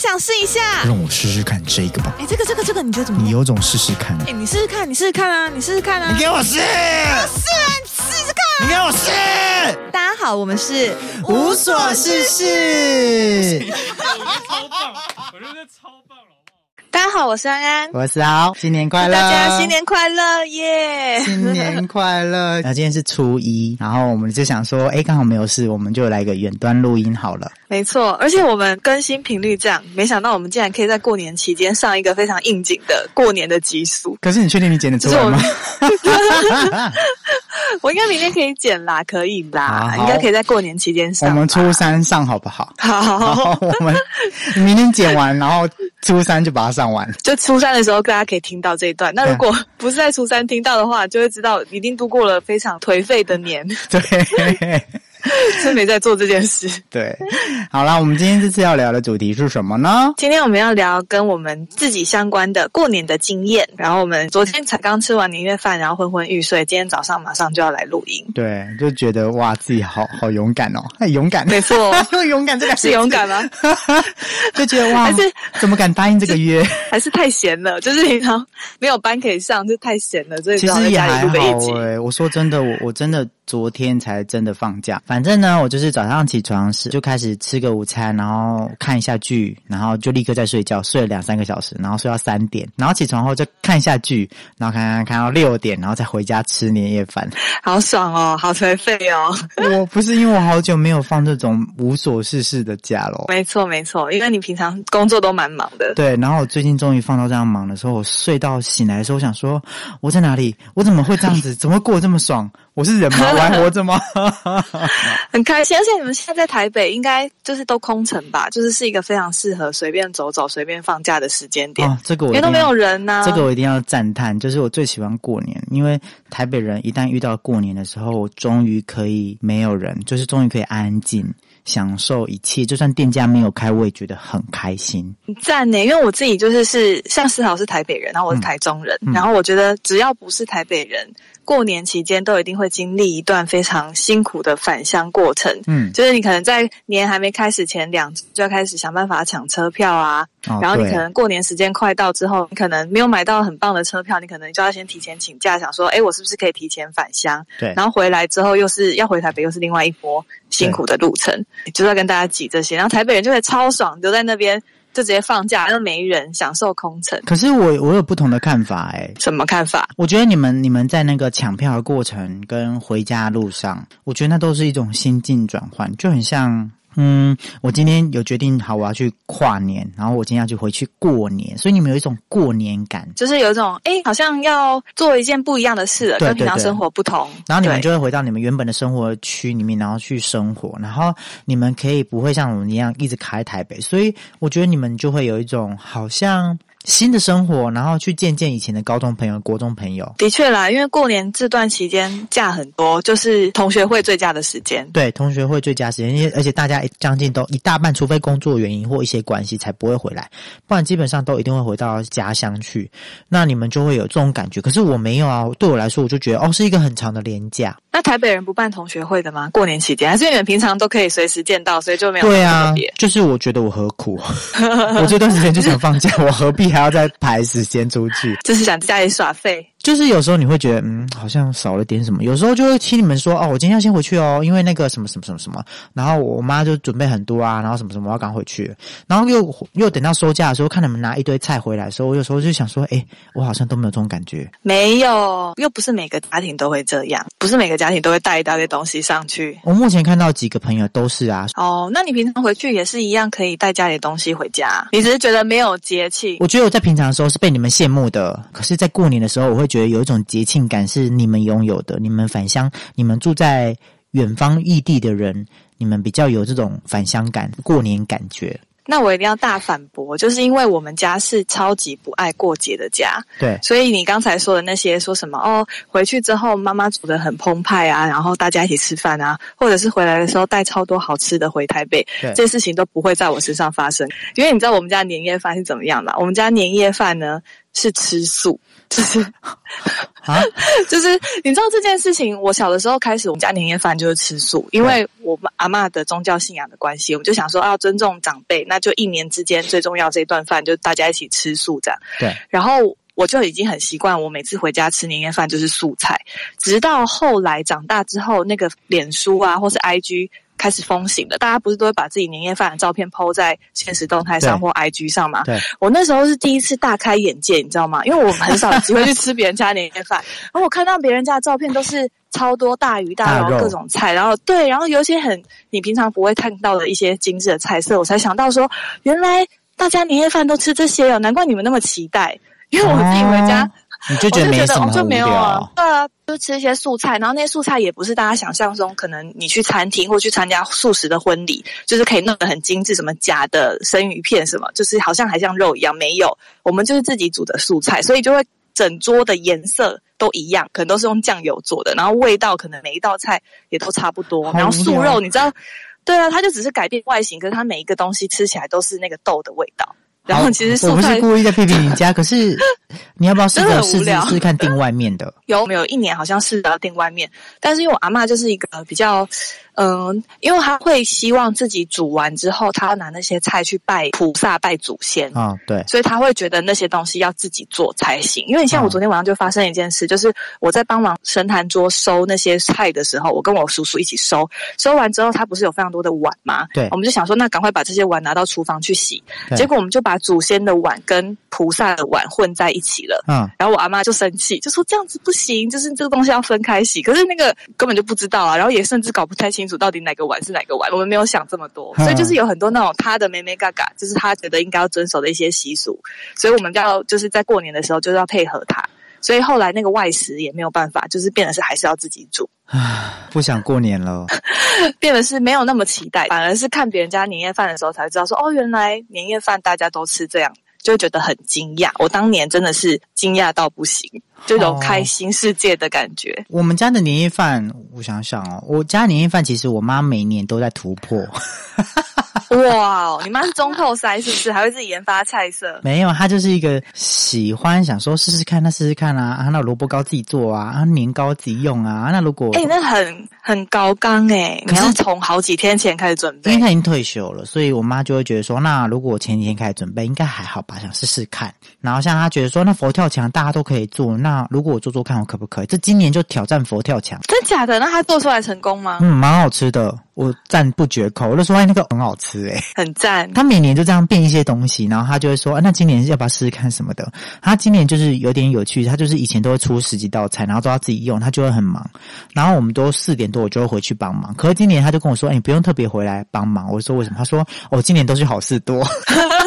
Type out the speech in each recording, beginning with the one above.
想试一下。让我试试看这个吧。哎，这个这个这个，你觉得怎么样？你有种试试看。哎，你试试看，你试试看啊，你试试看啊。你给我试。试啊，试试看。你给我试。大家好，我们是无所事事。超棒，我觉得超棒了。大家好，我是安安，我是豪，新年快乐！大家新年快乐耶！新年快乐！那今天是初一，然后我们就想说，哎，刚好没有事，我们就来个远端录音好了。没错，而且我们更新频率这样，没想到我们竟然可以在过年期间上一个非常应景的过年的集数。可是你确定你剪得出来吗？我应该明天可以剪啦，可以啦，应该可以在过年期间上。我们初三上好不好？好，好我们明天剪完，然后初三就把它上完。就初三的时候，大家可以听到这一段。那如果不是在初三听到的话，就会知道一定度过了非常颓废的年。对。真没在做这件事。对，好啦，我们今天这次要聊的主题是什么呢？今天我们要聊跟我们自己相关的过年的经验。然后我们昨天才刚吃完年夜饭，然后昏昏欲睡，今天早上马上就要来录音。对，就觉得哇，自己好好勇敢哦，很勇敢。没错，用勇敢这个是勇敢吗？就觉得哇，还是怎么敢答应这个约？还是太闲了，就是平常没有班可以上，就太闲了。所以其实也还好哎。我说真的，我我真的。昨天才真的放假，反正呢，我就是早上起床是就开始吃个午餐，然后看一下剧，然后就立刻在睡觉，睡了两三个小时，然后睡到三点，然后起床后就看一下剧，然后看看看到六点，然后再回家吃年夜饭，好爽哦，好颓废哦。我不是因为我好久没有放这种无所事事的假了，没错没错，因为你平常工作都蛮忙的。对，然后我最近终于放到这样忙的时候，我睡到醒来的时候，我想说我在哪里？我怎么会这样子？怎么过这么爽？我是人吗？我还活着吗？很开心，而且你们现在在台北，应该就是都空城吧？就是是一个非常适合随便走走、随便放假的时间点。这个我因为都没有人呢。这个我一定要赞叹，就是我最喜欢过年，因为台北人一旦遇到过年的时候，我终于可以没有人，就是终于可以安静享受一切。就算店家没有开，我也觉得很开心。赞呢，因为我自己就是是像思豪是台北人，然后我是台中人，然后我觉得只要不是台北人。过年期间都一定会经历一段非常辛苦的返乡过程，嗯，就是你可能在年还没开始前两就要开始想办法抢车票啊，然后你可能过年时间快到之后，你可能没有买到很棒的车票，你可能就要先提前请假，想说，哎，我是不是可以提前返乡？对，然后回来之后又是要回台北，又是另外一波辛苦的路程，就是要跟大家挤这些，然后台北人就会超爽，留在那边。就直接放假，又没人享受空城。可是我我有不同的看法哎，什么看法？我觉得你们你们在那个抢票的过程跟回家路上，我觉得那都是一种心境转换，就很像。嗯，我今天有决定好，我要去跨年，然后我今天要去回去过年，所以你们有一种过年感，就是有一种哎，好像要做一件不一样的事，跟平常生活不同。然后你们就会回到你们原本的生活区里面，然后去生活，然后你们可以不会像我们一样一直卡在台北，所以我觉得你们就会有一种好像。新的生活，然后去见见以前的高中朋友、国中朋友。的确啦，因为过年这段期间假很多，就是同学会最佳的时间。对，同学会最佳时间，因为而且大家将近都一大半，除非工作原因或一些关系，才不会回来，不然基本上都一定会回到家乡去。那你们就会有这种感觉。可是我没有啊，对我来说，我就觉得哦，是一个很长的年假。那台北人不办同学会的吗？过年期间还是你们平常都可以随时见到，所以就没有对啊。就是我觉得我何苦？我这段时间就想放假，我何必？还要再排时间出去，就是想在家里耍废。就是有时候你会觉得，嗯，好像少了点什么。有时候就会听你们说，哦，我今天要先回去哦，因为那个什么什么什么什么。然后我妈就准备很多啊，然后什么什么我要赶回去。然后又又等到收假的时候，看你们拿一堆菜回来的时候，我有时候就想说，哎，我好像都没有这种感觉。没有，又不是每个家庭都会这样，不是每个家庭都会带一大堆东西上去。我目前看到几个朋友都是啊。哦，那你平常回去也是一样可以带家里的东西回家，你只是觉得没有节气。我觉得我在平常的时候是被你们羡慕的，可是，在过年的时候，我会觉得有一种节。庆感是你们拥有的，你们返乡，你们住在远方异地的人，你们比较有这种返乡感、过年感觉。那我一定要大反驳，就是因为我们家是超级不爱过节的家，对，所以你刚才说的那些说什么哦，回去之后妈妈煮的很澎湃啊，然后大家一起吃饭啊，或者是回来的时候带超多好吃的回台北，这些事情都不会在我身上发生，因为你知道我们家年夜饭是怎么样的？我们家年夜饭呢，是吃素，就是啊，就是你知道这件事情，我小的时候开始，我们家年夜饭就是吃素，因为我阿妈的宗教信仰的关系，我们就想说要尊重长辈，那就一年之间最重要这一顿饭，就大家一起吃素这样。对，然后我就已经很习惯，我每次回家吃年夜饭就是素菜，直到后来长大之后，那个脸书啊，或是 IG。开始风行了，大家不是都会把自己年夜饭的照片 PO 在现实动态上或 IG 上吗？对，我那时候是第一次大开眼界，你知道吗？因为我很少有机会去吃别人家年夜饭，然后我看到别人家的照片都是超多大鱼大肉各种菜，然后对，然后有一些很你平常不会看到的一些精致的菜色，我才想到说，原来大家年夜饭都吃这些哦，难怪你们那么期待，因为我自己回家。你就觉得没什么就没有啊，对啊，就吃一些素菜，然后那些素菜也不是大家想象中，可能你去餐厅或去参加素食的婚礼，就是可以弄得很精致，什么假的生鱼片什么，就是好像还像肉一样，没有，我们就是自己煮的素菜，所以就会整桌的颜色都一样，可能都是用酱油做的，然后味道可能每一道菜也都差不多，然后素肉你知道，对啊，它就只是改变外形，可是它每一个东西吃起来都是那个豆的味道。然后其实我不是故意在批评你家，可是你要不要试着试试试看订外面的？有没有一年好像是要订外面，但是因为我阿妈就是一个比较。嗯，因为她会希望自己煮完之后，她要拿那些菜去拜菩萨、拜祖先啊，对，所以她会觉得那些东西要自己做才行。因为你像我昨天晚上就发生一件事，就是我在帮忙神坛桌收那些菜的时候，我跟我叔叔一起收，收完之后他不是有非常多的碗吗？对，我们就想说，那赶快把这些碗拿到厨房去洗。结果我们就把祖先的碗跟菩萨的碗混在一起了。嗯，然后我阿妈就生气，就说这样子不行，就是这个东西要分开洗。可是那个根本就不知道啊，然后也甚至搞不太清。楚到底哪个碗是哪个碗，我们没有想这么多，所以就是有很多那种他的妹妹嘎嘎，就是他觉得应该要遵守的一些习俗，所以我们要就是在过年的时候就是要配合他，所以后来那个外食也没有办法，就是变得是还是要自己煮。啊不想过年了，变得是没有那么期待，反而是看别人家年夜饭的时候才知道说哦，原来年夜饭大家都吃这样。就觉得很惊讶，我当年真的是惊讶到不行，这种开心世界的感觉。我们家的年夜饭，我想想哦，我家年夜饭其实我妈每年都在突破。哇，你妈是中透塞是不是？还会自己研发菜色？没有，她就是一个喜欢想说试试看，那试试看啊啊，那萝卜糕自己做啊，啊年糕自己用啊，那如果哎，那很很高纲哎，你要从好几天前开始准备，因为她已经退休了，所以我妈就会觉得说，那如果我前几天开始准备，应该还好吧，想试试看。然后像她觉得说，那佛跳墙大家都可以做，那如果我做做看，我可不可以？这今年就挑战佛跳墙，真假的？那他做出来成功吗？嗯，蛮好吃的。我赞不绝口，我就说哎，那个很好吃哎，很赞。他每年就这样变一些东西，然后他就会说，那今年要不要试试看什么的？他今年就是有点有趣，他就是以前都会出十几道菜，然后都要自己用，他就会很忙。然后我们都四点多我就会回去帮忙，可是今年他就跟我说，哎，你不用特别回来帮忙。我说为什么？他说，我今年都是好事多。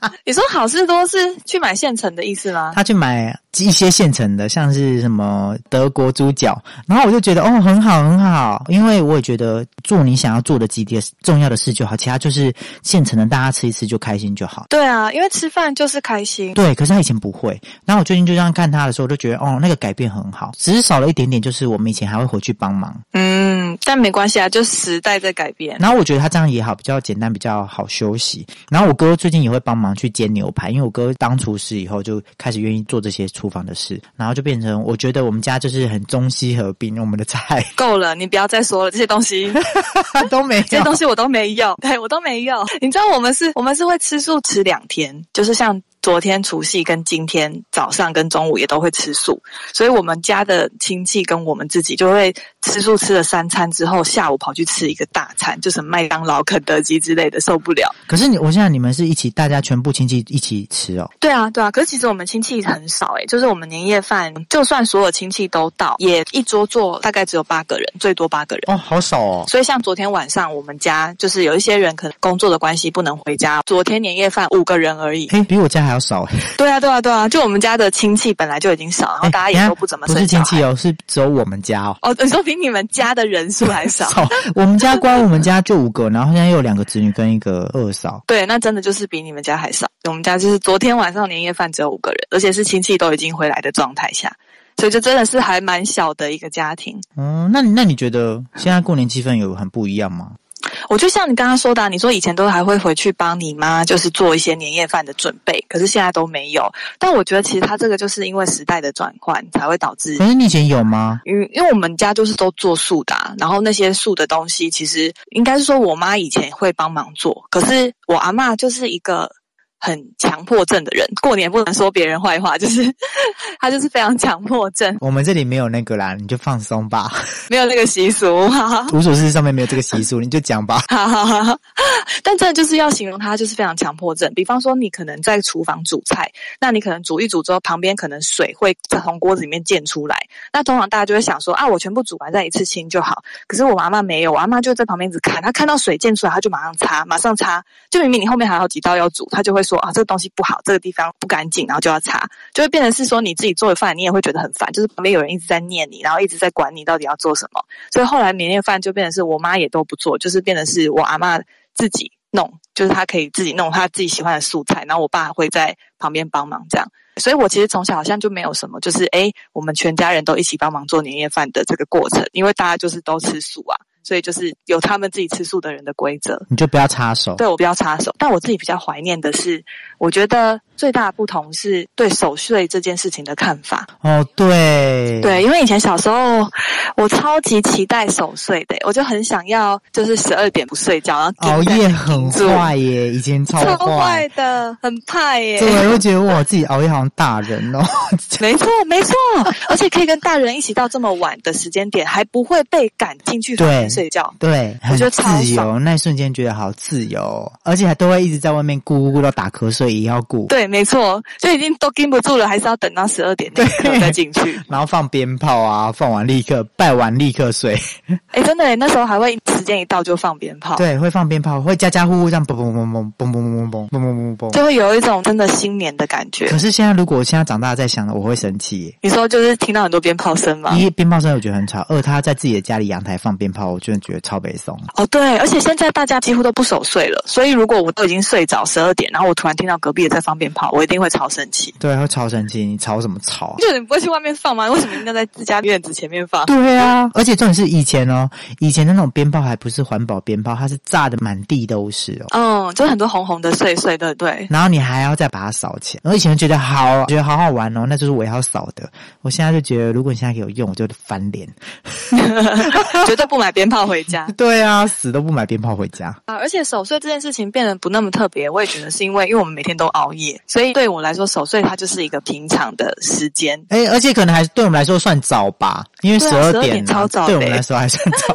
你说好事多是去买现成的意思吗？他去买一些现成的，像是什么德国猪脚，然后我就觉得哦，很好很好，因为我也觉得做你想要做的几件重要的事就好，其他就是现成的，大家吃一吃就开心就好。对啊，因为吃饭就是开心。对，可是他以前不会，然后我最近就这样看他的时候，我就觉得哦，那个改变很好，只是少了一点点，就是我们以前还会回去帮忙。嗯，但没关系啊，就时代在改变。然后我觉得他这样也好，比较简单，比较好休息。然后我哥最近也会帮忙去。煎牛排，因为我哥当厨师以后就开始愿意做这些厨房的事，然后就变成我觉得我们家就是很中西合并，我们的菜够了，你不要再说了，这些东西 都没，这些东西我都没有，对我都没有。你知道我们是，我们是会吃素吃两天，就是像。昨天除夕跟今天早上跟中午也都会吃素，所以我们家的亲戚跟我们自己就会吃素吃了三餐之后，下午跑去吃一个大餐，就是麦当劳、肯德基之类的，受不了。可是你，我现在你们是一起，大家全部亲戚一起吃哦？对啊，对啊。可是其实我们亲戚很少诶，就是我们年夜饭，就算所有亲戚都到，也一桌坐大概只有八个人，最多八个人哦，好少哦。所以像昨天晚上我们家就是有一些人可能工作的关系不能回家，昨天年夜饭五个人而已，嘿，比我家。还要少对啊对啊对啊！就我们家的亲戚本来就已经少，然后大家也都不怎么不是亲戚哦，是只有我们家哦。哦，你说比你们家的人数还少？我们家光我们家就五个，然后现在又有两个子女跟一个二嫂。对，那真的就是比你们家还少。我们家就是昨天晚上年夜饭只有五个人，而且是亲戚都已经回来的状态下，所以就真的是还蛮小的一个家庭。嗯，那那你觉得现在过年气氛有很不一样吗？我就像你刚刚说的，你说以前都还会回去帮你妈，就是做一些年夜饭的准备，可是现在都没有。但我觉得其实他这个就是因为时代的转换才会导致。可是你以前有吗？因因为我们家就是都做素的，然后那些素的东西，其实应该是说我妈以前会帮忙做，可是我阿妈就是一个。很强迫症的人，过年不能说别人坏话，就是 他就是非常强迫症。我们这里没有那个啦，你就放松吧，没有那个习俗。无所事上面没有这个习俗，你就讲吧。但真的就是要形容他，就是非常强迫症。比方说，你可能在厨房煮菜，那你可能煮一煮之后，旁边可能水会从锅子里面溅出来。那通常大家就会想说啊，我全部煮完再一次清就好。可是我妈妈没有，我阿妈就在旁边一直看，她看到水溅出来，她就马上擦，马上擦。就明明你后面还有几道要煮，她就会。说啊，这个东西不好，这个地方不干净，然后就要擦，就会变成是说你自己做的饭，你也会觉得很烦，就是旁边有人一直在念你，然后一直在管你到底要做什么。所以后来年夜饭就变成是我妈也都不做，就是变成是我阿妈自己弄，就是她可以自己弄她自己喜欢的素菜，然后我爸会在旁边帮忙这样。所以我其实从小好像就没有什么，就是哎，我们全家人都一起帮忙做年夜饭的这个过程，因为大家就是都吃素啊。所以就是有他们自己吃素的人的规则，你就不要插手。对我不要插手，但我自己比较怀念的是，我觉得。最大的不同是对守岁这件事情的看法。哦，对，对，因为以前小时候我超级期待守岁的，我就很想要，就是十二点不睡觉，然后熬夜很坏耶，以前超坏的，很怕耶。对，我觉得我自己熬夜好像大人哦。没错，没错，而且可以跟大人一起到这么晚的时间点，还不会被赶进去房间睡觉。对，我觉得自由，那一瞬间觉得好自由，而且还都会一直在外面咕咕咕到打瞌睡，也要顾。对。没错，就已经都盯不住了，还是要等到十二点那刻再进去，然后放鞭炮啊，放完立刻拜完立刻睡。哎，真的，那时候还会时间一到就放鞭炮，对，会放鞭炮，会家家户户这样嘣嘣嘣嘣嘣嘣嘣嘣嘣嘣嘣嘣，就会有一种真的新年的感觉。可是现在，如果我现在长大再想了，我会生气。你说就是听到很多鞭炮声吗？一鞭炮声我觉得很吵，二他在自己的家里阳台放鞭炮，我真的觉得超悲松。哦，对，而且现在大家几乎都不守岁了，所以如果我都已经睡着十二点，然后我突然听到隔壁也在放鞭炮。我一定会超生气，对，会超生气。你吵什么吵？就你不会去外面放吗？为什么一定要在自家院子前面放？对啊，而且重点是以前哦，以前的那种鞭炮还不是环保鞭炮，它是炸的满地都是哦。嗯，就很多红红的碎碎的，对。然后你还要再把它扫起来。我以前觉得好，觉得好好玩哦，那就是我要扫的。我现在就觉得，如果你现在给我用，我就翻脸，绝对不买鞭炮回家。对啊，死都不买鞭炮回家啊！而且守岁这件事情变得不那么特别，我也觉得是因为，因为我们每天都熬夜。所以对我来说，守岁它就是一个平常的时间。哎，而且可能还对我们来说算早吧，因为十二点超早，对我们来说还算早。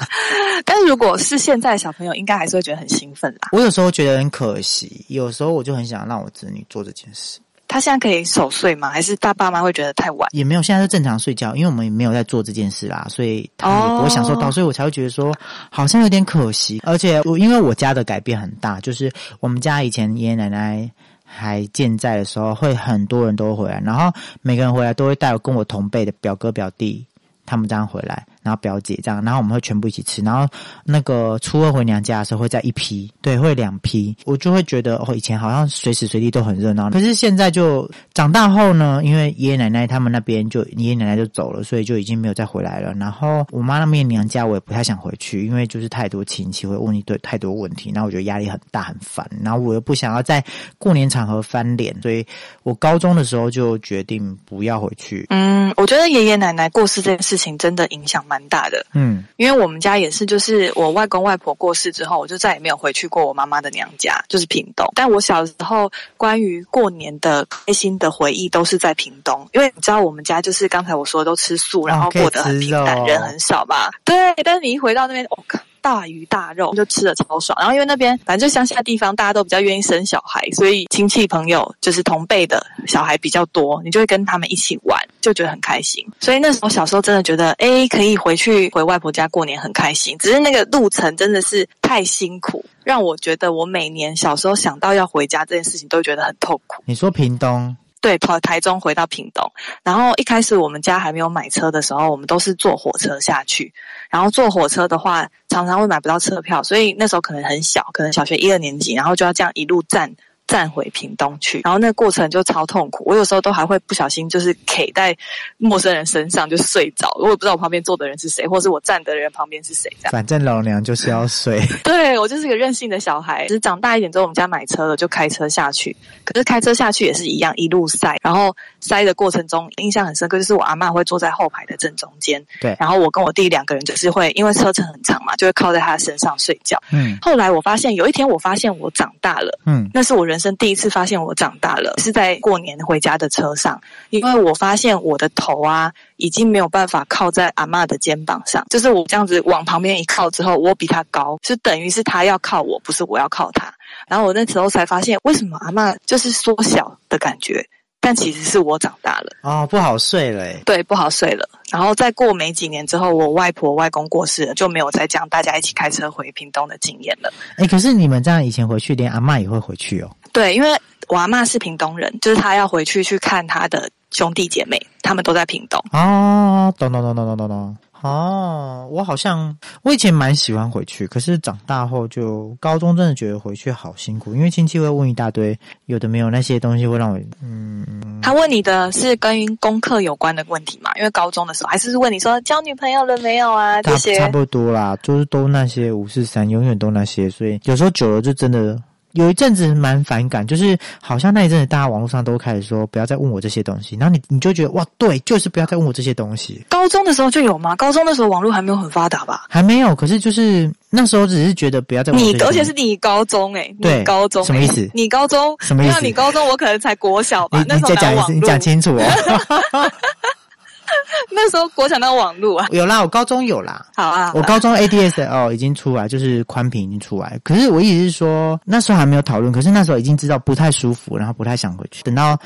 但是如果是现在小朋友，应该还是会觉得很兴奋啦。我有时候觉得很可惜，有时候我就很想让我子女做这件事。他现在可以守岁吗？还是大爸妈会觉得太晚？也没有，现在是正常睡觉，因为我们也没有在做这件事啦，所以他也不会享受到，所以我才会觉得说好像有点可惜。而且我因为我家的改变很大，就是我们家以前爷爷奶奶。还健在的时候，会很多人都回来，然后每个人回来都会带跟我同辈的表哥表弟，他们这样回来。然后表姐这样，然后我们会全部一起吃。然后那个初二回娘家的时候，会在一批，对，会两批。我就会觉得哦，以前好像随时随地都很热闹。可是现在就长大后呢，因为爷爷奶奶他们那边就爷爷奶奶就走了，所以就已经没有再回来了。然后我妈那边娘家，我也不太想回去，因为就是太多亲戚会问一堆太多问题，然后我觉得压力很大很烦。然后我又不想要在过年场合翻脸，所以我高中的时候就决定不要回去。嗯，我觉得爷爷奶奶过世这件事情真的影响蛮。蛮大的，嗯，因为我们家也是，就是我外公外婆过世之后，我就再也没有回去过我妈妈的娘家，就是屏东。但我小时候关于过年的开心的回忆都是在屏东，因为你知道我们家就是刚才我说都吃素，然后过得很平淡，人很少嘛。对，但是你一回到那边，我靠。大鱼大肉就吃的超爽，然后因为那边反正就乡下地方，大家都比较愿意生小孩，所以亲戚朋友就是同辈的小孩比较多，你就会跟他们一起玩，就觉得很开心。所以那时候小时候真的觉得，哎，可以回去回外婆家过年很开心。只是那个路程真的是太辛苦，让我觉得我每年小时候想到要回家这件事情，都觉得很痛苦。你说屏东？对，跑台中回到屏东，然后一开始我们家还没有买车的时候，我们都是坐火车下去。然后坐火车的话，常常会买不到车票，所以那时候可能很小，可能小学一二年级，然后就要这样一路站站回屏东去，然后那个过程就超痛苦。我有时候都还会不小心就是 K 在陌生人身上就睡着，我也不知道我旁边坐的人是谁，或是我站的人旁边是谁。这样，反正老娘就是要睡。对我就是个任性的小孩。就是长大一点之后，我们家买车了，就开车下去。可是开车下去也是一样，一路塞。然后塞的过程中，印象很深刻，就是我阿妈会坐在后排的正中间。对。然后我跟我弟两个人就是会，因为车程很长嘛，就会靠在他身上睡觉。嗯。后来我发现有一天，我发现我长大了。嗯。那是我人。人生第一次发现我长大了，是在过年回家的车上，因为我发现我的头啊，已经没有办法靠在阿妈的肩膀上，就是我这样子往旁边一靠之后，我比她高，就等于是她要靠我，不是我要靠她。然后我那时候才发现，为什么阿妈就是缩小的感觉。但其实是我长大了哦，不好睡了。对，不好睡了。然后再过没几年之后，我外婆外公过世了，就没有再讲大家一起开车回屏东的经验了。哎，可是你们这样以前回去，连阿妈也会回去哦。对，因为我阿妈是屏东人，就是她要回去去看她的兄弟姐妹，他们都在屏东。哦，咚咚咚咚咚咚咚。哦，我好像我以前蛮喜欢回去，可是长大后就高中真的觉得回去好辛苦，因为亲戚会问一大堆，有的没有那些东西会让我嗯。他问你的是跟功课有关的问题嘛？因为高中的时候还是问你说交女朋友了没有啊？这些差不多啦，就是都那些五四三，永远都那些，所以有时候久了就真的。有一阵子蛮反感，就是好像那一阵子大家网络上都开始说不要再问我这些东西，然后你你就觉得哇，对，就是不要再问我这些东西。高中的时候就有吗？高中的时候网络还没有很发达吧？还没有，可是就是那时候只是觉得不要再问。你而且是你高中哎，对，高中什么意思？你高中什么意思？你高中我可能才国小吧？你再讲一次，你讲清楚哦。那时候国产的网络啊，有啦，我高中有啦。好啊，我高中 ADSL 已经出来，就是宽屏已经出来。可是我意思是说，那时候还没有讨论，可是那时候已经知道不太舒服，然后不太想回去。等到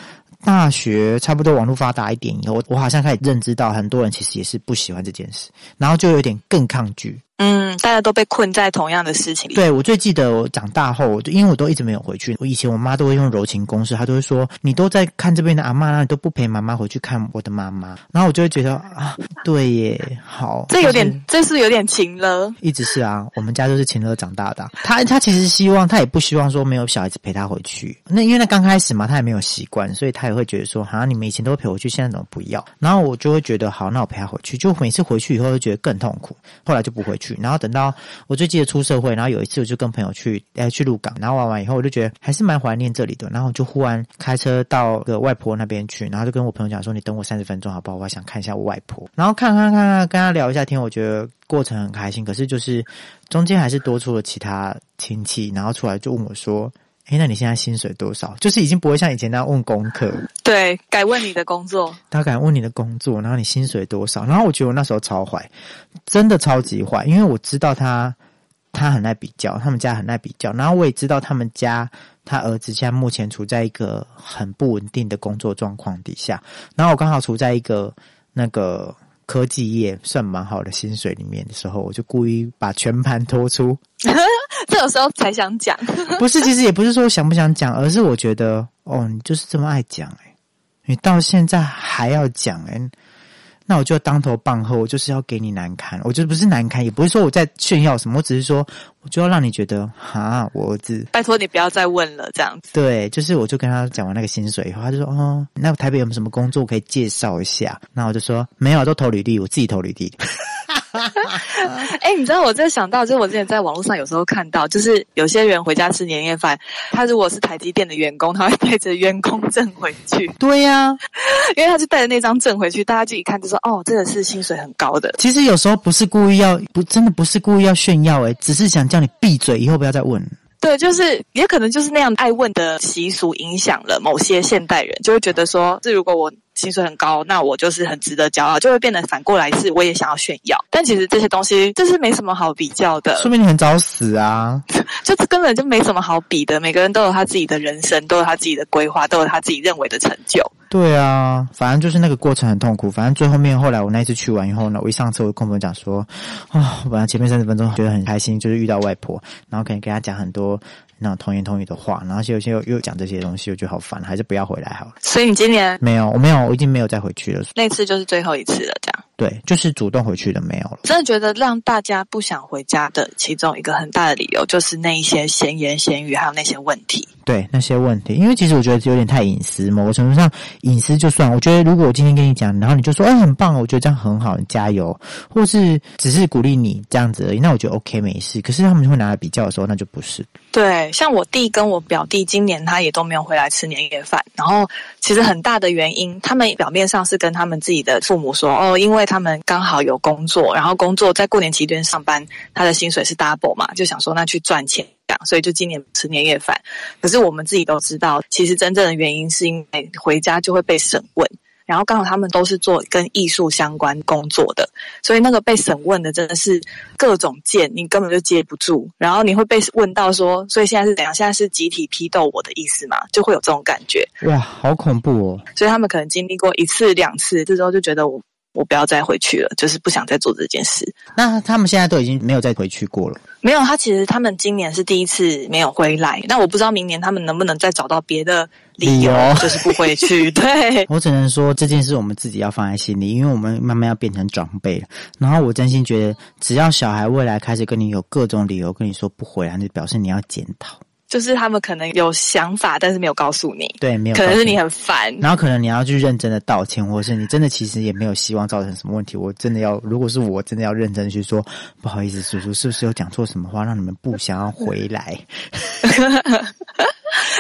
大学差不多网络发达一点以后，我好像开始认知到，很多人其实也是不喜欢这件事，然后就有点更抗拒。嗯，大家都被困在同样的事情里。对我最记得，我长大后，因为我都一直没有回去。我以前我妈都会用柔情攻势，她都会说：“你都在看这边的阿妈，那你都不陪妈妈回去看我的妈妈。”然后我就会觉得啊，对耶，好，这有点，这是有点情了。一直是啊，我们家都是情了长大的。她她其实希望，她也不希望说没有小孩子陪她回去。那因为那刚开始嘛，她也没有习惯，所以她也会觉得说：“好像你们以前都会陪我去，现在怎么不要？”然后我就会觉得好，那我陪她回去。就每次回去以后，就觉得更痛苦。后来就不回去。然后等到。我最记得出社会，然后有一次我就跟朋友去，呃，去鹿港，然后玩完以后，我就觉得还是蛮怀念这里的，然后就忽然开车到个外婆那边去，然后就跟我朋友讲说：“你等我三十分钟好不好？我想看一下我外婆。”然后看看看看，跟他聊一下天，我觉得过程很开心，可是就是中间还是多出了其他亲戚，然后出来就问我说。哎，那你现在薪水多少？就是已经不会像以前那样问功课，对，改问你的工作，他敢问你的工作，然后你薪水多少？然后我觉得我那时候超坏，真的超级坏，因为我知道他他很爱比较，他们家很爱比较，然后我也知道他们家他儿子现在目前处在一个很不稳定的工作状况底下，然后我刚好处在一个那个。科技业算蛮好的薪水里面的时候，我就故意把全盘托出。这个时候才想讲，不是，其实也不是说想不想讲，而是我觉得，哦，你就是这么爱讲，诶你到现在还要讲，诶那我就当头棒喝，我就是要给你难堪。我觉得不是难堪，也不是说我在炫耀什么，我只是说，我就要让你觉得，哈，我儿子，拜托你不要再问了，这样子。对，就是我就跟他讲完那个薪水以后，他就说，哦，那台北有没有什么工作可以介绍一下？那我就说，没有，都投履历，我自己投履历。哎，你知道我在想到，就是我之前在网络上有时候看到，就是有些人回家吃年夜饭，他如果是台积电的员工，他会带着员工证回去。对呀，因为他就带着那张证回去，大家就一看就说，哦，这个是薪水很高的。其实有时候不是故意要，不真的不是故意要炫耀，哎，只是想叫你闭嘴，以后不要再问。对，就是也可能就是那样爱问的习俗影响了某些现代人，就会觉得说，这如果我。薪水很高，那我就是很值得骄傲，就会变得反过来是我也想要炫耀。但其实这些东西就是没什么好比较的，说明你很早死啊，就根本就没什么好比的。每个人都有他自己的人生，都有他自己的规划，都有他自己认为的成就。对啊，反正就是那个过程很痛苦。反正最后面后来我那一次去完以后呢，我一上车我就跟朋友讲说，啊，我本来前面三十分钟觉得很开心，就是遇到外婆，然后可以跟她讲很多。那种童言童语的话，然后有些又又讲这些东西，我觉得好烦，还是不要回来好了。所以你今年没有，我没有，我已经没有再回去了。那次就是最后一次了，这样。对，就是主动回去的没有了。真的觉得让大家不想回家的其中一个很大的理由，就是那一些闲言闲语，还有那些问题。对那些问题，因为其实我觉得有点太隐私，某个程度上隐私就算。我觉得如果我今天跟你讲，然后你就说哎很棒，我觉得这样很好，你加油，或是只是鼓励你这样子而已，那我觉得 OK 没事。可是他们会拿来比较的时候，那就不是。对，像我弟跟我表弟今年他也都没有回来吃年夜饭，然后其实很大的原因，他们表面上是跟他们自己的父母说哦，因为他们刚好有工作，然后工作在过年期间上班，他的薪水是 double 嘛，就想说那去赚钱。所以就今年吃年夜饭，可是我们自己都知道，其实真正的原因是因为回家就会被审问，然后刚好他们都是做跟艺术相关工作的，所以那个被审问的真的是各种贱，你根本就接不住，然后你会被问到说，所以现在是怎样？现在是集体批斗我的意思吗？就会有这种感觉。哇，好恐怖哦！所以他们可能经历过一次两次，这时候就觉得我。我不要再回去了，就是不想再做这件事。那他们现在都已经没有再回去过了。没有，他其实他们今年是第一次没有回来。那我不知道明年他们能不能再找到别的理由，就是不回去。对我只能说这件事我们自己要放在心里，因为我们慢慢要变成长辈了。然后我真心觉得，只要小孩未来开始跟你有各种理由跟你说不回来，就表示你要检讨。就是他们可能有想法，但是没有告诉你。对，没有。可能是你很烦，然后可能你要去认真的道歉，或是你真的其实也没有希望造成什么问题。我真的要，如果是我真的要认真去说，不好意思，叔叔是不是有讲错什么话，让你们不想要回来？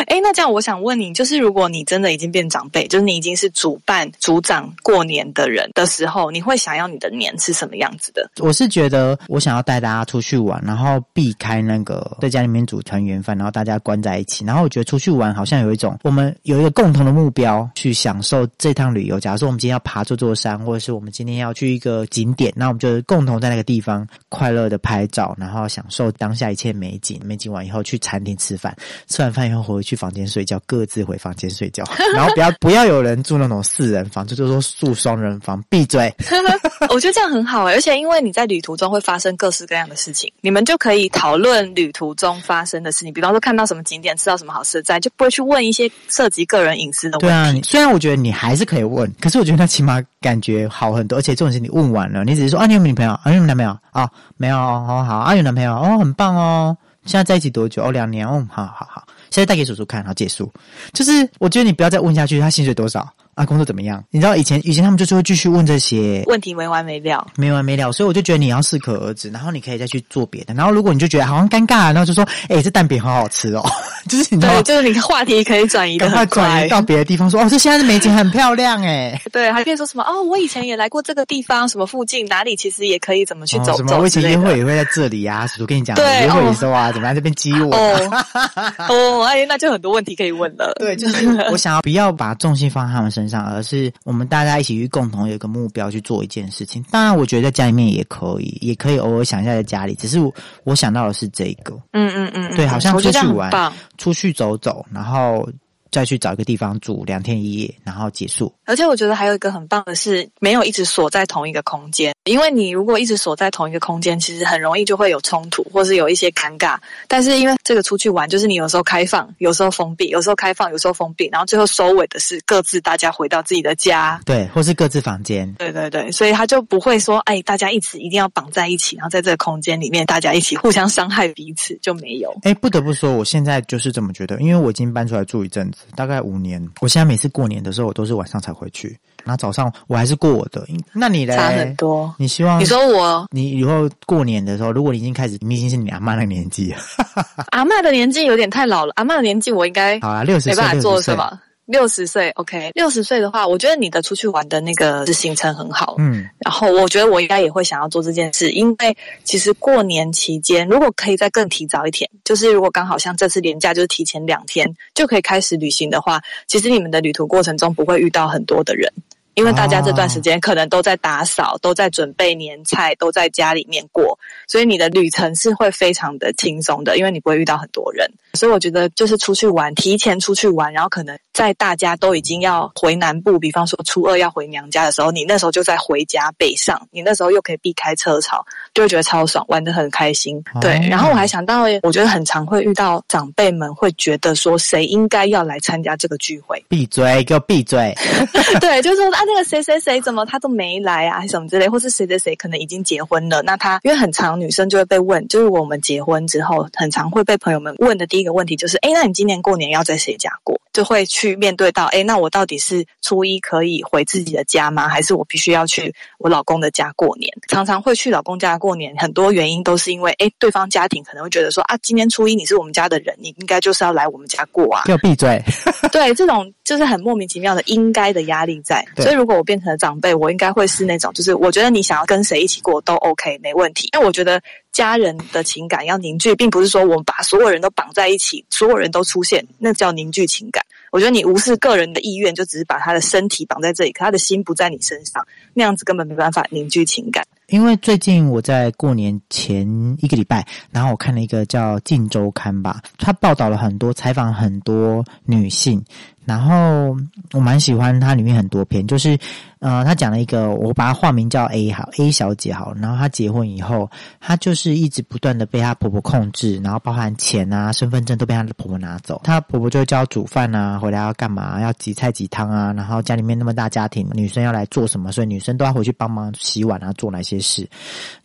哎，那这样我想问你，就是如果你真的已经变长辈，就是你已经是主办、组长过年的人的时候，你会想要你的年是什么样子的？我是觉得我想要带大家出去玩，然后避开那个在家里面煮团圆饭，然后大家关在一起。然后我觉得出去玩好像有一种我们有一个共同的目标去享受这趟旅游。假如说我们今天要爬这座山，或者是我们今天要去一个景点，那我们就共同在那个地方快乐的拍照，然后享受当下一切美景。美景完以后去餐厅吃饭，吃完饭以后回去房间睡觉。各自回房间睡觉，然后不要不要有人住那种四人房，就就说住双人房。闭嘴！我觉得这样很好哎，而且因为你在旅途中会发生各式各样的事情，你们就可以讨论旅途中发生的事情。比方说看到什么景点，吃到什么好吃的，在就不会去问一些涉及个人隐私的问题。对啊，虽然我觉得你还是可以问，可是我觉得那起码感觉好很多。而且这种事你问完了，你只是说啊，你有女朋友啊，你有男朋友啊，没有哦，好啊，有男朋友哦，很棒哦。现在在一起多久？哦，两年哦，好好好。现在带给叔叔看，然后结束。就是我觉得你不要再问下去，他薪水多少？啊，工作怎么样？你知道以前以前他们就是会继续问这些问题，没完没了，没完没了。所以我就觉得你要适可而止，然后你可以再去做别的。然后如果你就觉得好像尴尬，然后就说：“哎，这蛋饼很好吃哦。”就是你对，就是你话题可以转移的快，转移到别的地方说：“哦，这现在的美景很漂亮。”哎，对，还可以说什么？哦，我以前也来过这个地方，什么附近哪里其实也可以怎么去走走。我以前约会也会在这里啊，我跟你讲，约会的时候啊，怎么在这边激我？哦，哎，那就很多问题可以问了。对，就是我想要不要把重心放在他们身上，而是。我们大家一起去共同有一个目标去做一件事情，当然我觉得在家里面也可以，也可以偶尔想一下在家里。只是我想到的是这个，嗯嗯嗯，对，好像出去玩，出去走走，然后。再去找一个地方住两天一夜，然后结束。而且我觉得还有一个很棒的是，没有一直锁在同一个空间。因为你如果一直锁在同一个空间，其实很容易就会有冲突，或是有一些尴尬。但是因为这个出去玩，就是你有时候开放，有时候封闭，有时候开放，有时候封闭，然后最后收尾的是各自大家回到自己的家，对，或是各自房间。对对对，所以他就不会说，哎，大家一直一定要绑在一起，然后在这个空间里面，大家一起互相伤害彼此就没有。哎，不得不说，我现在就是这么觉得，因为我已经搬出来住一阵子，大概五年。我现在每次过年的时候，我都是晚上才回去。那早上我还是过我的，那你嘞？差很多。你希望你说我，你以后过年的时候，如果你已经开始，你已经是你阿妈的年纪了，阿妈的年纪有点太老了。阿妈的年纪我应该好啊，六十没办法做什么。六十岁，OK，六十岁的话，我觉得你的出去玩的那个行程很好，嗯，然后我觉得我应该也会想要做这件事，因为其实过年期间，如果可以再更提早一天，就是如果刚好像这次年假就是提前两天就可以开始旅行的话，其实你们的旅途过程中不会遇到很多的人。因为大家这段时间可能都在打扫，都在准备年菜，都在家里面过，所以你的旅程是会非常的轻松的，因为你不会遇到很多人。所以我觉得就是出去玩，提前出去玩，然后可能在大家都已经要回南部，比方说初二要回娘家的时候，你那时候就在回家北上，你那时候又可以避开车潮，就会觉得超爽，玩得很开心。对，然后我还想到，我觉得很常会遇到长辈们会觉得说，谁应该要来参加这个聚会？闭嘴，给我闭嘴！对，就是说啊。那个谁谁谁怎么他都没来啊，什么之类，或是谁谁谁可能已经结婚了，那他因为很长，女生就会被问，就是我们结婚之后，很常会被朋友们问的第一个问题就是，哎，那你今年过年要在谁家过？就会去面对到，哎，那我到底是初一可以回自己的家吗？还是我必须要去我老公的家过年？常常会去老公家过年，很多原因都是因为，哎，对方家庭可能会觉得说，啊，今年初一你是我们家的人，你应该就是要来我们家过啊。要闭嘴！对，这种就是很莫名其妙的应该的压力在。所所以如果我变成了长辈，我应该会是那种，就是我觉得你想要跟谁一起过都 OK，没问题。因为我觉得家人的情感要凝聚，并不是说我们把所有人都绑在一起，所有人都出现，那叫凝聚情感。我觉得你无视个人的意愿，就只是把他的身体绑在这里，可他的心不在你身上，那样子根本没办法凝聚情感。因为最近我在过年前一个礼拜，然后我看了一个叫《镜周刊》吧，他报道了很多，采访很多女性。然后我蛮喜欢它里面很多篇，就是呃，他讲了一个，我把它化名叫 A 好 A 小姐好。然后她结婚以后，她就是一直不断的被她婆婆控制，然后包含钱啊、身份证都被她的婆婆拿走。她婆婆就会教煮饭啊，回来要干嘛？要挤菜挤汤啊。然后家里面那么大家庭，女生要来做什么？所以女生都要回去帮忙洗碗啊，做哪些事？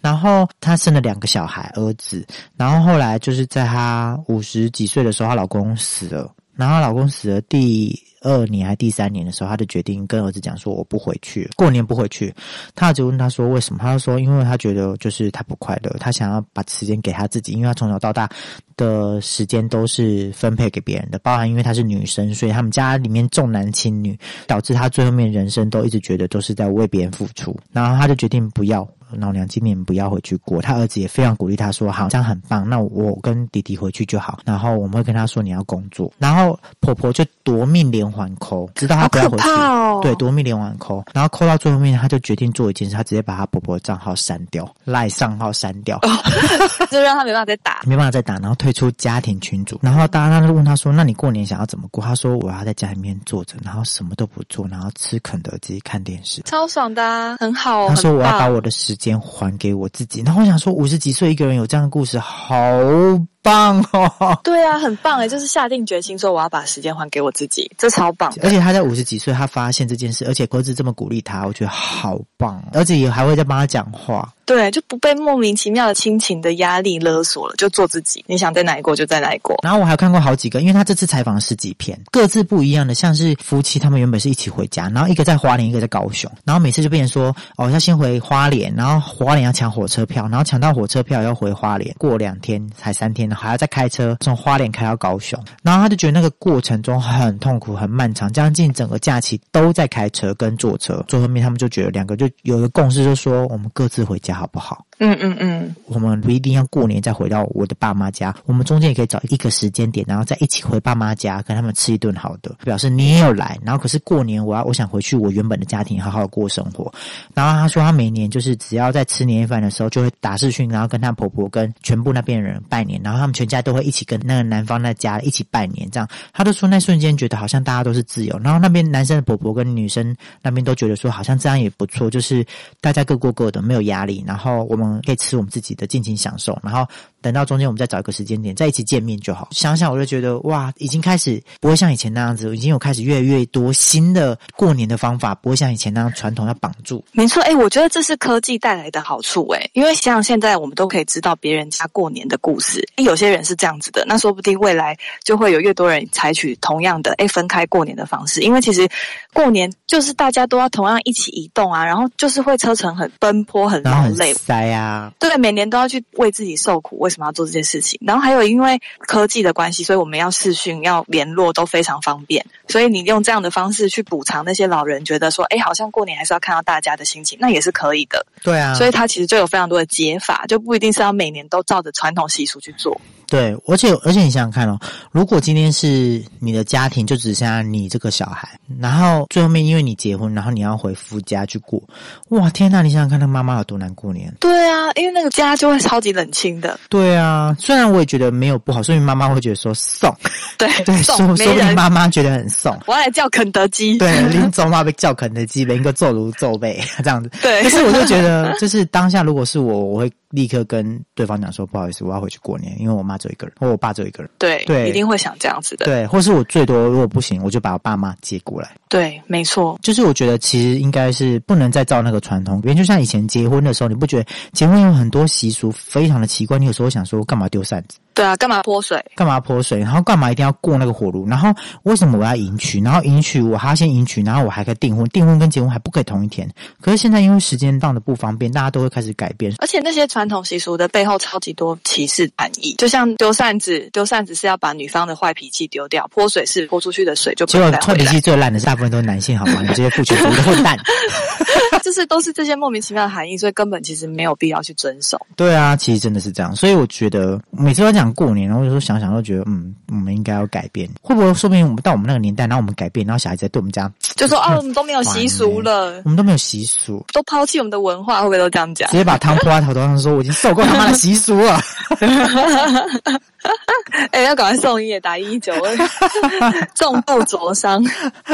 然后她生了两个小孩，儿子。然后后来就是在她五十几岁的时候，她老公死了。然后老公死了第二年还第三年的时候，他就决定跟儿子讲说：“我不回去，过年不回去。”他儿子问他说：“为什么？”他就说：“因为他觉得就是他不快乐，他想要把时间给他自己，因为他从小到大的时间都是分配给别人的，包含因为她是女生，所以他们家里面重男轻女，导致他最后面人生都一直觉得都是在为别人付出。然后他就决定不要。”老娘今年不要回去过，他儿子也非常鼓励他说：“好，这样很棒。那我跟弟弟回去就好。然后我们会跟他说你要工作。然后婆婆就夺命连环扣，直到他不要回去，对，夺命连环扣。然后扣到最后面，他就决定做一件事，他直接把他婆婆的账号删掉，赖账号删掉，就让他没办法再打，没办法再打，然后退出家庭群组。然后大家就问他说：那你过年想要怎么过？他说：我要在家里面坐着，然后什么都不做，然后吃肯德基看电视，超爽的，啊很好。他说：我要把我的时先。还给我自己，那我想说，五十几岁一个人有这样的故事，好。棒哦！对啊，很棒哎，就是下定决心说我要把时间还给我自己，这超棒。而且他在五十几岁，他发现这件事，而且儿子这么鼓励他，我觉得好棒。而且也还会在帮他讲话，对，就不被莫名其妙的亲情的压力勒索了，就做自己。你想在哪一国就在哪一国。然后我还看过好几个，因为他这次采访十几篇，各自不一样的，像是夫妻，他们原本是一起回家，然后一个在花莲，一个在高雄，然后每次就变成说，哦，要先回花莲，然后花莲要抢火车票，然后抢到火车票要回花莲，过两天才三天，还要再开车。从花莲开到高雄，然后他就觉得那个过程中很痛苦、很漫长，将近整个假期都在开车跟坐车。坐后面他们就觉得两个就有一个共识，就说我们各自回家好不好？嗯嗯嗯，我们不一定要过年再回到我的爸妈家，我们中间也可以找一个时间点，然后再一起回爸妈家，跟他们吃一顿好的，表示你也有来。然后可是过年我要我想回去我原本的家庭好好过生活。然后他说他每年就是只要在吃年夜饭的时候就会打视讯，然后跟他婆婆跟全部那边人拜年，然后他们全家都会一起。跟那个男方那家一起拜年，这样他都说那瞬间觉得好像大家都是自由，然后那边男生的婆婆跟女生那边都觉得说好像这样也不错，就是大家各过各的，没有压力，然后我们可以吃我们自己的，尽情享受，然后等到中间我们再找一个时间点在一起见面就好。想想我就觉得哇，已经开始不会像以前那样子，已经有开始越来越多新的过年的方法，不会像以前那样传统要绑住。没错，哎，我觉得这是科技带来的好处，哎，因为像现在我们都可以知道别人家过年的故事，有些人是这样子的。那说不定未来就会有越多人采取同样的哎分开过年的方式，因为其实过年就是大家都要同样一起移动啊，然后就是会车程很奔波很劳累塞啊，对，每年都要去为自己受苦，为什么要做这件事情？然后还有因为科技的关系，所以我们要视讯要联络都非常方便，所以你用这样的方式去补偿那些老人觉得说，哎，好像过年还是要看到大家的心情，那也是可以的。对啊，所以他其实就有非常多的解法，就不一定是要每年都照着传统习俗去做。对，而且而且你想想看哦，如果今天是你的家庭就只剩下你这个小孩，然后最后面因为你结婚，然后你要回夫家去过，哇天呐！你想想看，他妈妈有多难过年？对对啊，因为那个家就会超级冷清的。对啊，虽然我也觉得没有不好，所以妈妈会觉得说送，对 对，说说不定妈妈觉得很送。我要来叫肯德基，对，林总妈被叫肯德基，连个做如做背这样子。对，可是我就觉得，就是当下如果是我，我会。立刻跟对方讲说不好意思，我要回去过年，因为我妈只有一个人，或我爸只有一个人。对对，一定会想这样子的。对，或是我最多如果不行，我就把我爸妈接过来。对，没错。就是我觉得其实应该是不能再照那个传统，因为就像以前结婚的时候，你不觉得结婚有很多习俗非常的奇怪？你有时候想说干嘛丢扇子？对啊，干嘛泼水？干嘛泼水？然后干嘛一定要过那个火炉？然后为什么我要迎娶？然后迎娶我还要先迎娶，然后我还可以订婚，订婚跟结婚还不可以同一天。可是现在因为时间档的不方便，大家都会开始改变。而且那些传统习俗的背后超级多歧视含义，就像丢扇子，丢扇子是要把女方的坏脾气丢掉；泼水是泼出去的水就结果坏脾气最烂的是大部分都是男性，好吗？你这些父权主义的混蛋，就是都是这些莫名其妙的含义，所以根本其实没有必要去遵守。对啊，其实真的是这样。所以我觉得每次都讲。过年，然后有时候想想都觉得，嗯，我们应该要改变。会不会说明我们到我们那个年代，然后我们改变，然后小孩子对我们家 就说，哦，我们都没有习俗了，我们都没有习俗，都抛弃我们的文化，会不会都这样讲？直接把汤泼在头头上，说我已经受够他妈的习俗了。哎，要赶快送医，打一一九，重度灼伤。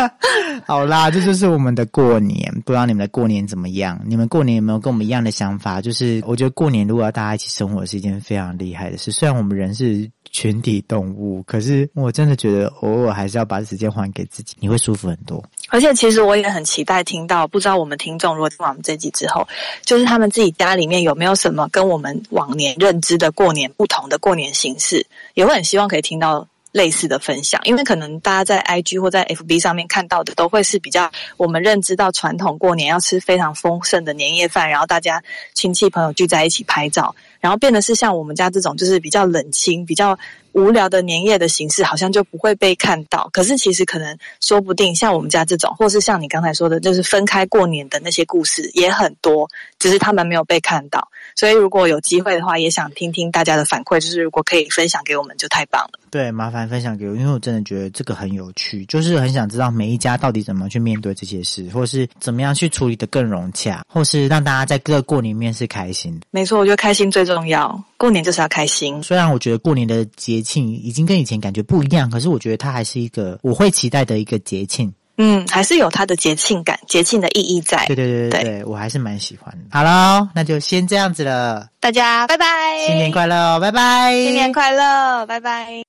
好啦，这就是我们的过年。不知道你们的过年怎么样？你们过年有没有跟我们一样的想法？就是我觉得过年如果要大家一起生活，是一件非常厉害的事。虽然我们人是群体动物，可是我真的觉得偶尔还是要把时间还给自己，你会舒服很多。而且，其实我也很期待听到，不知道我们听众如果听完我们这集之后，就是他们自己家里面有没有什么跟我们往年认知的过年不同的过年形式，也会很希望可以听到类似的分享。因为可能大家在 IG 或在 FB 上面看到的，都会是比较我们认知到传统过年要吃非常丰盛的年夜饭，然后大家亲戚朋友聚在一起拍照，然后变得是像我们家这种，就是比较冷清、比较。无聊的年夜的形式好像就不会被看到，可是其实可能说不定像我们家这种，或是像你刚才说的，就是分开过年的那些故事也很多，只是他们没有被看到。所以如果有机会的话，也想听听大家的反馈，就是如果可以分享给我们，就太棒了。对，麻烦分享给我，因为我真的觉得这个很有趣，就是很想知道每一家到底怎么去面对这些事，或是怎么样去处理的更融洽，或是让大家在各个过年面是开心。没错，我觉得开心最重要，过年就是要开心。虽然我觉得过年的节庆已经跟以前感觉不一样，可是我觉得它还是一个我会期待的一个节庆。嗯，还是有它的节庆感、节庆的意义在。对对对对，我还是蛮喜欢的。好喽，那就先这样子了，大家拜拜，新年快乐，拜拜，新年快乐，拜拜。